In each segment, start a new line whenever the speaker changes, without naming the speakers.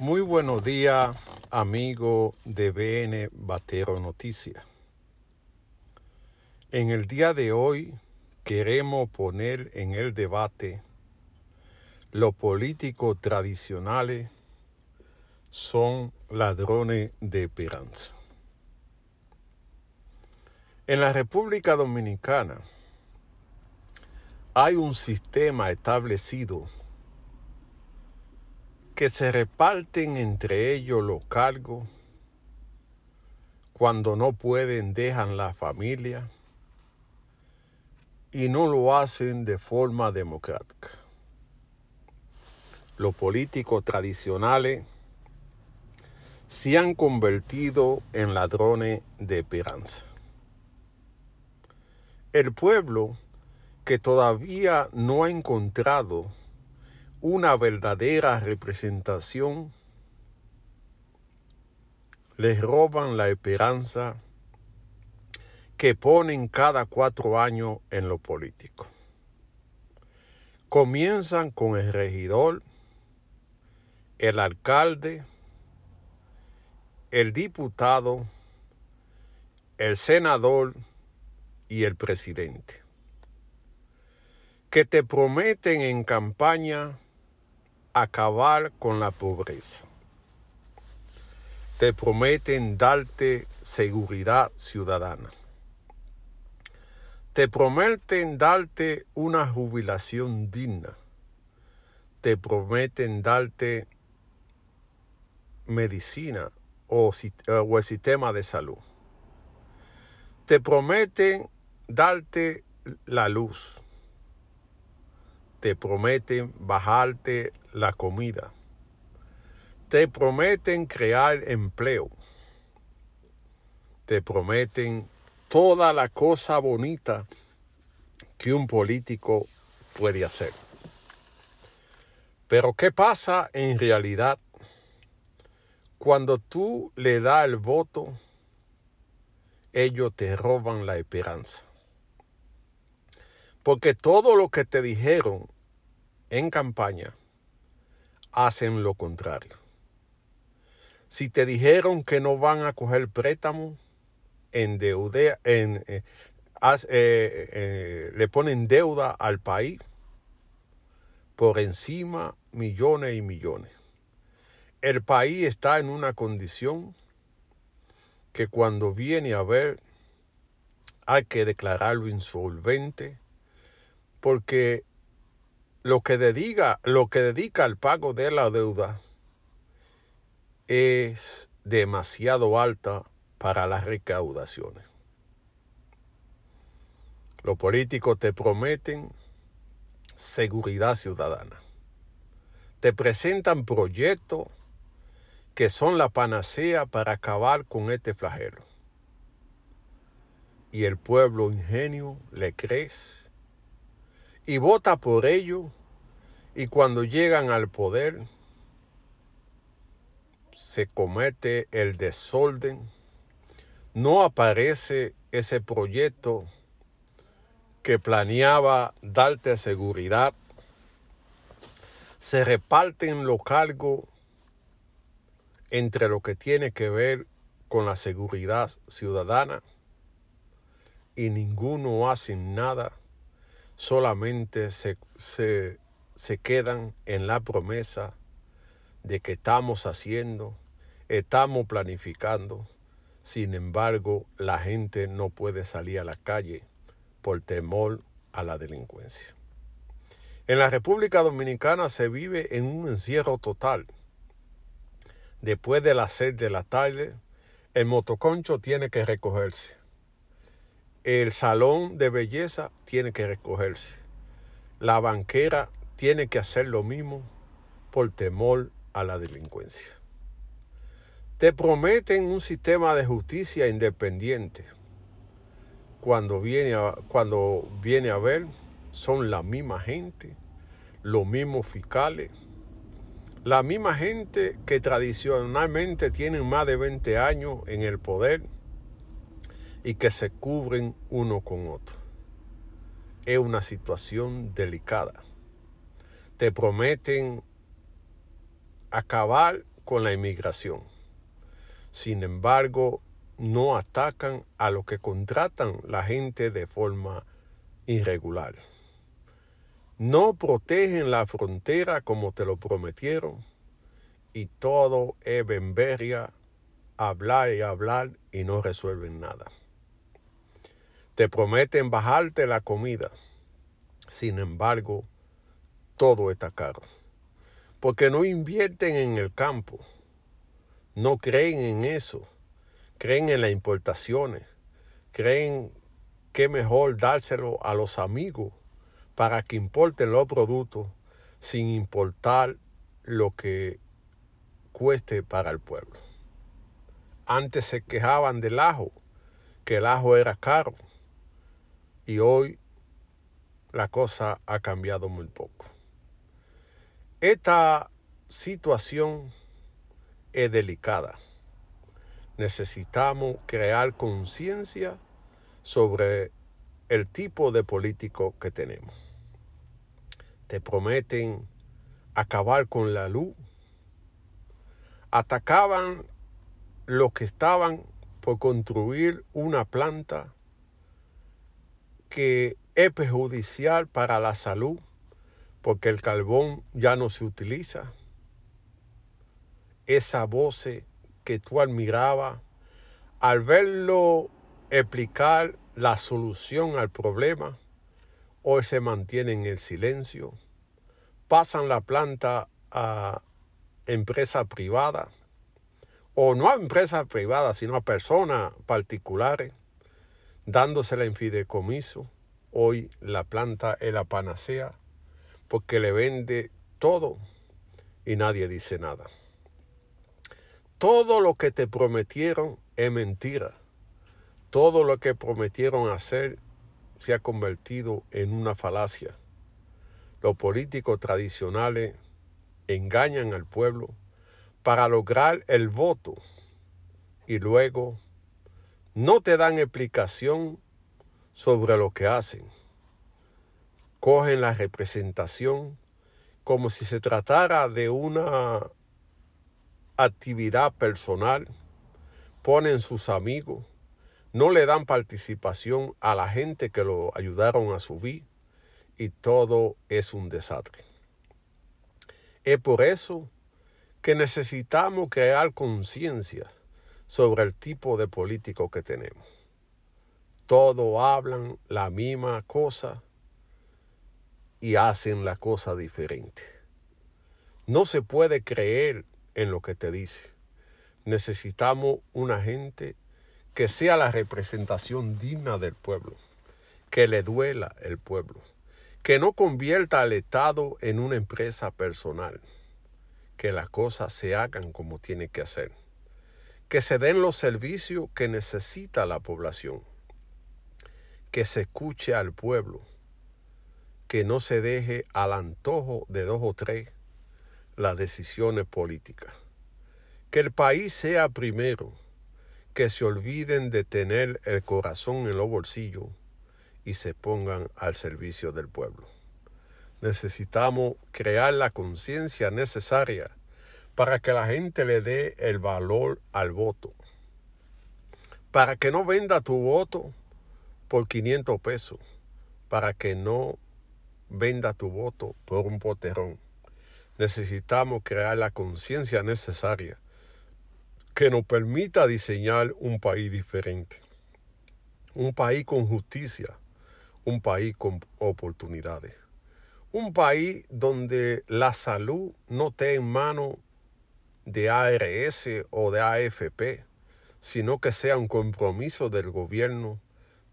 Muy buenos días, amigo de BN Batero Noticias. En el día de hoy queremos poner en el debate los políticos tradicionales son ladrones de esperanza. En la República Dominicana hay un sistema establecido que se reparten entre ellos los cargos. Cuando no pueden, dejan la familia y no lo hacen de forma democrática. Los políticos tradicionales se han convertido en ladrones de esperanza. El pueblo que todavía no ha encontrado una verdadera representación, les roban la esperanza que ponen cada cuatro años en lo político. Comienzan con el regidor, el alcalde, el diputado, el senador y el presidente, que te prometen en campaña acabar con la pobreza. Te prometen darte seguridad ciudadana. Te prometen darte una jubilación digna. Te prometen darte medicina o, o, el sistema de salud. Te prometen darte la luz te prometen bajarte la comida. Te prometen crear empleo. Te prometen toda la cosa bonita que un político puede hacer. Pero ¿qué pasa en realidad cuando tú le das el voto? Ellos te roban la esperanza. Porque todo lo que te dijeron en campaña hacen lo contrario. Si te dijeron que no van a coger préstamo, en, eh, eh, eh, le ponen deuda al país por encima millones y millones. El país está en una condición que cuando viene a ver hay que declararlo insolvente porque lo que dedica, lo que dedica al pago de la deuda es demasiado alta para las recaudaciones. Los políticos te prometen seguridad ciudadana. Te presentan proyectos que son la panacea para acabar con este flagelo. Y el pueblo ingenio le crece y vota por ello y cuando llegan al poder se comete el desorden, no aparece ese proyecto que planeaba darte seguridad, se reparten los cargos entre lo que tiene que ver con la seguridad ciudadana y ninguno hace nada solamente se, se, quedan en la promesa de que estamos haciendo, estamos planificando. Sin embargo, la gente no puede salir a la calle por temor a la delincuencia. En la República Dominicana se vive en un encierro total. Después de las seis de la tarde, el motoconcho tiene que recogerse el salón de belleza tiene que recogerse. La banquera tiene que hacer lo mismo por temor a la delincuencia. Te prometen un sistema de justicia independiente. Cuando viene a, cuando viene a ver, son la misma gente, los mismos fiscales, la misma gente que tradicionalmente tienen más de 20 años en el poder y que se cubren uno con otro. Es una situación delicada. Te prometen acabar con la inmigración. Sin embargo, no atacan a los que contratan la gente de forma irregular. No protegen la frontera como te lo prometieron y todo es bemberia, hablar y hablar y no resuelven nada. Te prometen bajarte la comida, sin embargo, todo está caro. Porque no invierten en el campo, no creen en eso, creen en las importaciones, creen que mejor dárselo a los amigos para que importen los productos sin importar lo que cueste para el pueblo. Antes se quejaban del ajo, que el ajo era caro, y hoy la cosa ha cambiado muy poco. Esta situación es delicada. Necesitamos crear conciencia sobre el tipo de político que tenemos. Te prometen acabar con la luz. Atacaban los que estaban por construir una planta que es perjudicial para la salud porque el carbón ya no se utiliza. Esa voz que tú admirabas, al verlo explicar la solución al problema, hoy se mantiene en el silencio, pasan la planta a empresa privada, o no a empresas privadas, sino a personas particulares, dándosela en fideicomiso. Hoy la planta es la panacea porque le vende todo y nadie dice nada. Todo lo que te prometieron es mentira. Todo lo que prometieron hacer se ha convertido en una falacia. Los políticos tradicionales engañan al pueblo para lograr el voto y luego no te dan explicación sobre lo que hacen. Cogen la representación como si se tratara de una actividad personal, ponen sus amigos, no le dan participación a la gente que lo ayudaron a subir y todo es un desastre. Es por eso que necesitamos crear conciencia sobre el tipo de político que tenemos. Todos hablan la misma cosa y hacen la cosa diferente. No se puede creer en lo que te dice. Necesitamos una gente que sea la representación digna del pueblo, que le duela el pueblo, que no convierta al Estado en una empresa personal, que las cosas se hagan como tiene que hacer, que se den los servicios que necesita la población, que se escuche al pueblo, que no se deje al antojo de dos o tres las decisiones políticas, que el país sea primero, que se olviden de tener el corazón en los bolsillos y se pongan al servicio del pueblo. Necesitamos crear la conciencia necesaria para que la gente le dé el valor al voto. Para que no venda tu voto por 500 pesos. Para que no venda tu voto por un poterón. Necesitamos crear la conciencia necesaria que nos permita diseñar un país diferente, un país con justicia, un país con oportunidades, un país donde la salud no esté en manos de ARS o de AFP, sino que sea un compromiso del gobierno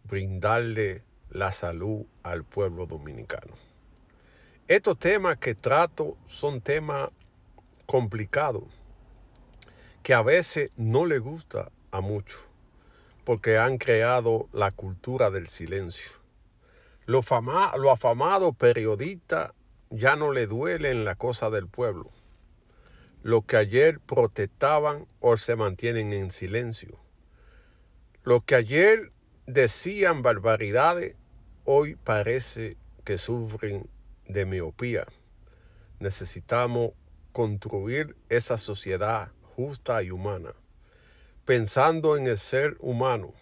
brindarle la salud al pueblo dominicano. Estos temas que trato son temas complicados que a veces no le gusta a muchos, porque han creado la cultura del silencio. Lo, fama, lo afamado periodista ya no le duelen la cosa del pueblo. Lo que ayer protestaban hoy se mantienen en silencio. Lo que ayer decían barbaridades hoy parece que sufren de miopía. Necesitamos construir esa sociedad justa y humana, pensando en el ser humano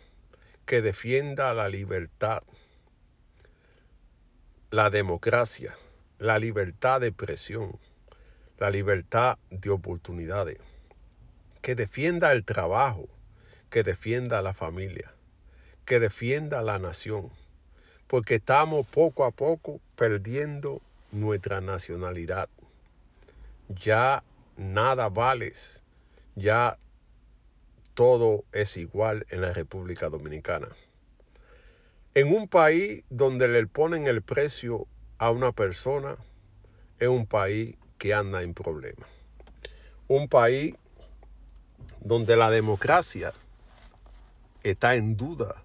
que defienda la libertad, la democracia, la libertad de expresión, la libertad de oportunidades, que defienda el trabajo, que defienda la familia, que defienda la nación, porque estamos poco a poco perdiendo nuestra nacionalidad. Ya nada vale, ya todo es igual en la República Dominicana. En un país donde le ponen el precio a una persona, es un país que anda en problemas. Un país donde la democracia está en duda,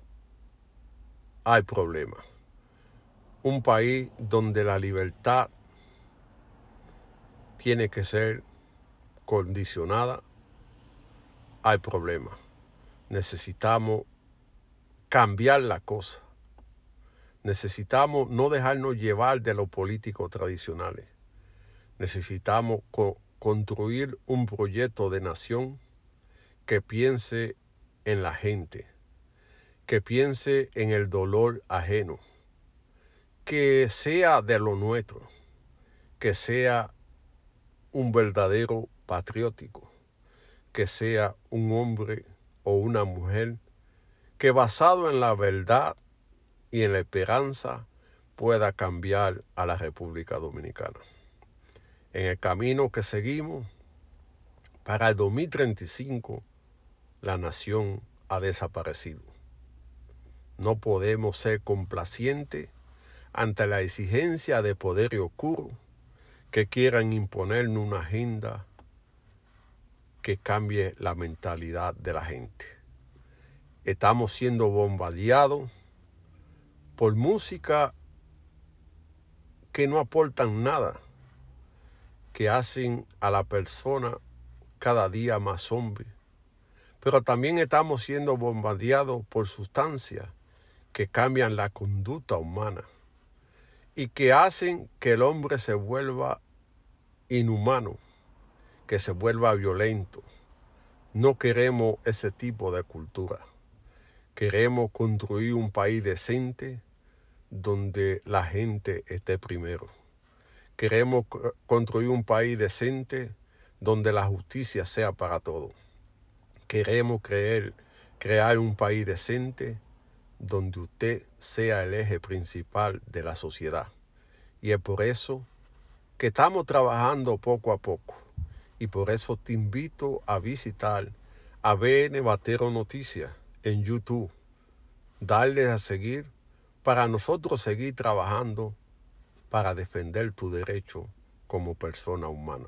hay problemas. Un país donde la libertad tiene que ser condicionada, hay problemas. Necesitamos cambiar la cosa. Necesitamos no dejarnos llevar de los políticos tradicionales. Necesitamos construir un proyecto de nación que piense en la gente, que piense en el dolor ajeno, que sea de lo nuestro, que sea un verdadero patriótico, que sea un hombre o una mujer que basado en la verdad y en la esperanza pueda cambiar a la República Dominicana. En el camino que seguimos, para el 2035, la nación ha desaparecido. No podemos ser complacientes ante la exigencia de poder oscuro que quieran imponernos una agenda que cambie la mentalidad de la gente. Estamos siendo bombardeados por música que no aportan nada, que hacen a la persona cada día más zombie. Pero también estamos siendo bombardeados por sustancias que cambian la conducta humana y que hacen que el hombre se vuelva inhumano, que se vuelva violento. No queremos ese tipo de cultura. Queremos construir un país decente donde la gente esté primero. Queremos construir un país decente donde la justicia sea para todos. Queremos creer, crear un país decente donde usted sea el eje principal de la sociedad. Y es por eso que estamos trabajando poco a poco. Y por eso te invito a visitar a Batero Noticias en YouTube. Darle a seguir para nosotros seguir trabajando para defender tu derecho como persona humana.